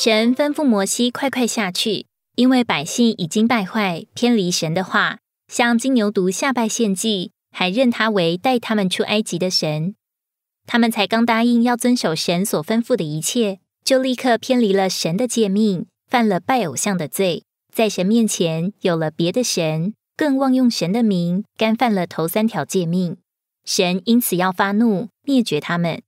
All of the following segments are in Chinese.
神吩咐摩西快快下去，因为百姓已经败坏，偏离神的话，向金牛犊下拜献祭，还认他为带他们出埃及的神。他们才刚答应要遵守神所吩咐的一切，就立刻偏离了神的诫命，犯了拜偶像的罪，在神面前有了别的神，更妄用神的名，干犯了头三条诫命。神因此要发怒，灭绝他们。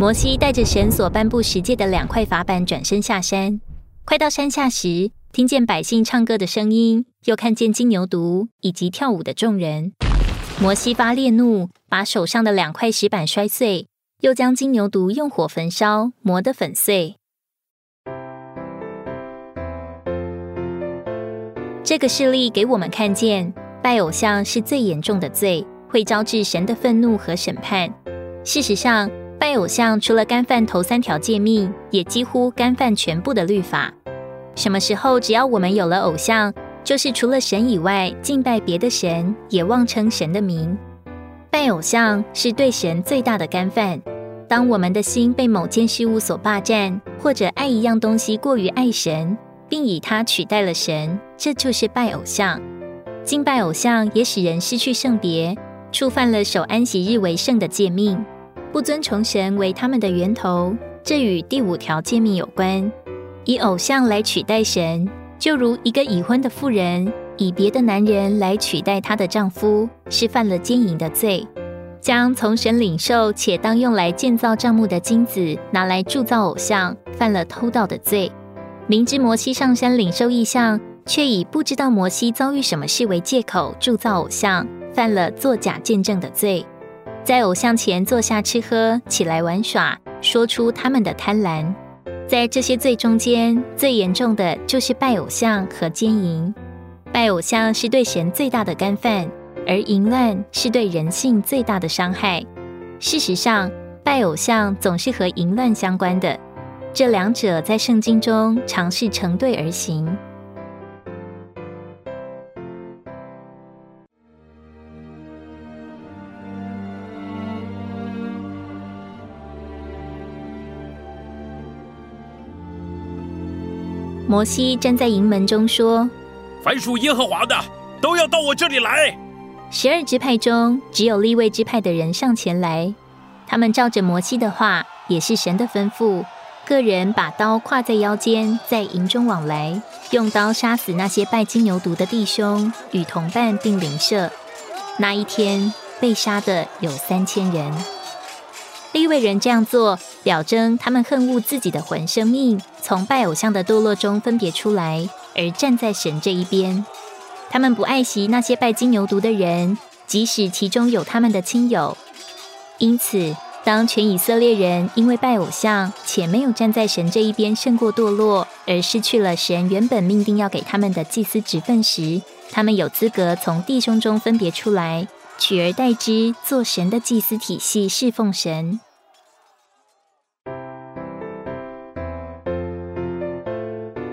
摩西带着神所颁布十诫的两块法板，转身下山。快到山下时，听见百姓唱歌的声音，又看见金牛犊以及跳舞的众人。摩西发烈怒，把手上的两块石板摔碎，又将金牛犊用火焚烧，磨得粉碎。这个事例给我们看见。拜偶像是最严重的罪，会招致神的愤怒和审判。事实上，拜偶像除了干犯头三条诫命，也几乎干犯全部的律法。什么时候，只要我们有了偶像，就是除了神以外，敬拜别的神，也妄称神的名。拜偶像是对神最大的干犯。当我们的心被某件事物所霸占，或者爱一样东西过于爱神，并以它取代了神，这就是拜偶像。敬拜偶像也使人失去圣别，触犯了守安息日为圣的诫命，不遵从神为他们的源头。这与第五条诫命有关。以偶像来取代神，就如一个已婚的妇人以别的男人来取代她的丈夫，是犯了奸淫的罪。将从神领受且当用来建造帐幕的金子拿来铸造偶像，犯了偷盗的罪。明知摩西上山领受异象。却以不知道摩西遭遇什么事为借口铸造偶像，犯了作假见证的罪，在偶像前坐下吃喝，起来玩耍，说出他们的贪婪。在这些罪中间，最严重的就是拜偶像和奸淫。拜偶像是对神最大的干犯，而淫乱是对人性最大的伤害。事实上，拜偶像总是和淫乱相关的，这两者在圣经中常是成对而行。摩西站在营门中说：“凡属耶和华的，都要到我这里来。”十二支派中，只有立位支派的人上前来。他们照着摩西的话，也是神的吩咐，个人把刀挎在腰间，在营中往来，用刀杀死那些拜金牛犊的弟兄与同伴，并邻舍。那一天被杀的有三千人。立位人这样做，表征他们恨恶自己的魂生命，从拜偶像的堕落中分别出来，而站在神这一边。他们不爱惜那些拜金牛犊的人，即使其中有他们的亲友。因此，当全以色列人因为拜偶像且没有站在神这一边胜过堕落，而失去了神原本命定要给他们的祭司职分时，他们有资格从弟兄中分别出来。取而代之，做神的祭司体系，侍奉神。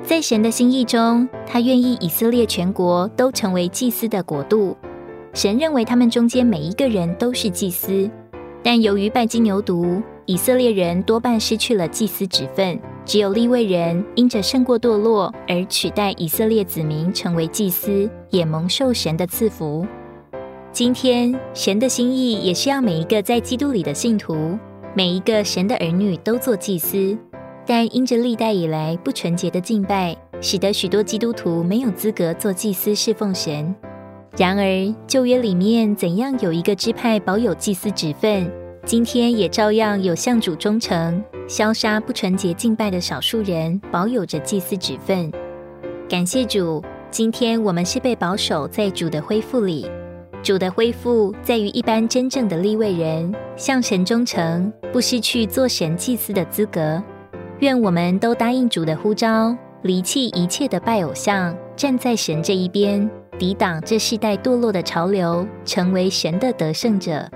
在神的心意中，他愿意以色列全国都成为祭司的国度。神认为他们中间每一个人都是祭司，但由于拜金牛犊，以色列人多半失去了祭司职分，只有利未人因着胜过堕落而取代以色列子民成为祭司，也蒙受神的赐福。今天，神的心意也是要每一个在基督里的信徒，每一个神的儿女都做祭司。但因着历代以来不纯洁的敬拜，使得许多基督徒没有资格做祭司侍奉神。然而，旧约里面怎样有一个支派保有祭司职分，今天也照样有向主忠诚、消杀不纯洁敬拜的少数人保有着祭司职分。感谢主，今天我们是被保守在主的恢复里。主的恢复在于一般真正的立位人向神忠诚，不失去做神祭司的资格。愿我们都答应主的呼召，离弃一切的拜偶像，站在神这一边，抵挡这世代堕落的潮流，成为神的得胜者。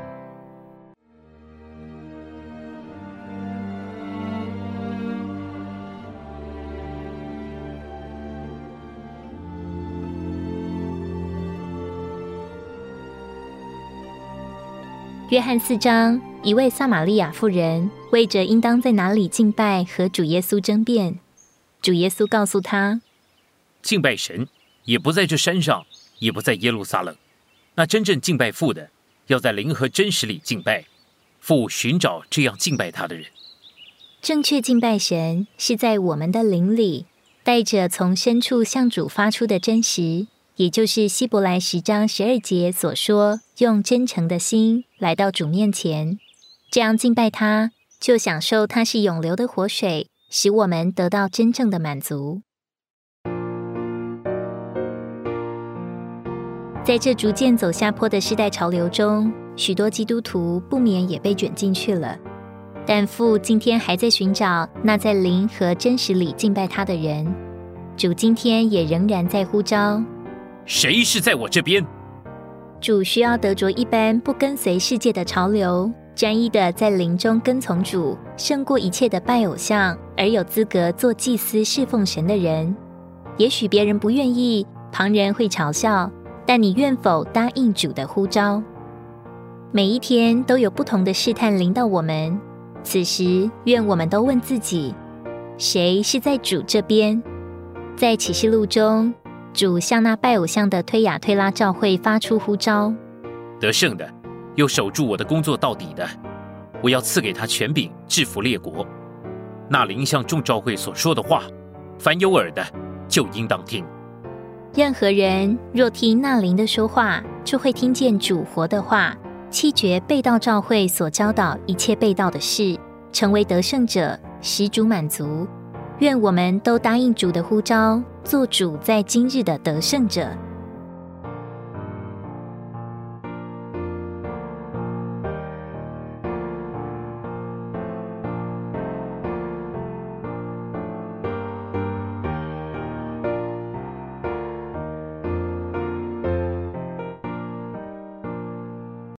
约翰四章，一位撒玛利亚妇人为着应当在哪里敬拜和主耶稣争辩。主耶稣告诉他：敬拜神也不在这山上，也不在耶路撒冷。那真正敬拜父的，要在灵和真实里敬拜。父寻找这样敬拜他的人。正确敬拜神是在我们的灵里，带着从深处向主发出的真实，也就是希伯来十章十二节所说，用真诚的心来到主面前，这样敬拜他，就享受他是永流的活水，使我们得到真正的满足。在这逐渐走下坡的世代潮流中，许多基督徒不免也被卷进去了。但父今天还在寻找那在灵和真实里敬拜他的人。主今天也仍然在呼召：谁是在我这边？主需要得着一般不跟随世界的潮流，专一的在灵中跟从主，胜过一切的拜偶像，而有资格做祭司侍奉神的人。也许别人不愿意，旁人会嘲笑。但你愿否答应主的呼召？每一天都有不同的试探临到我们，此时愿我们都问自己：谁是在主这边？在启示录中，主向那拜偶像的推雅推拉教会发出呼召：得胜的，又守住我的工作到底的，我要赐给他权柄，制服列国。那灵向众教会所说的话，凡有耳的，就应当听。任何人若听那灵的说话，就会听见主活的话，弃绝被道召会所教导一切被道的事，成为得胜者，使主满足。愿我们都答应主的呼召，做主在今日的得胜者。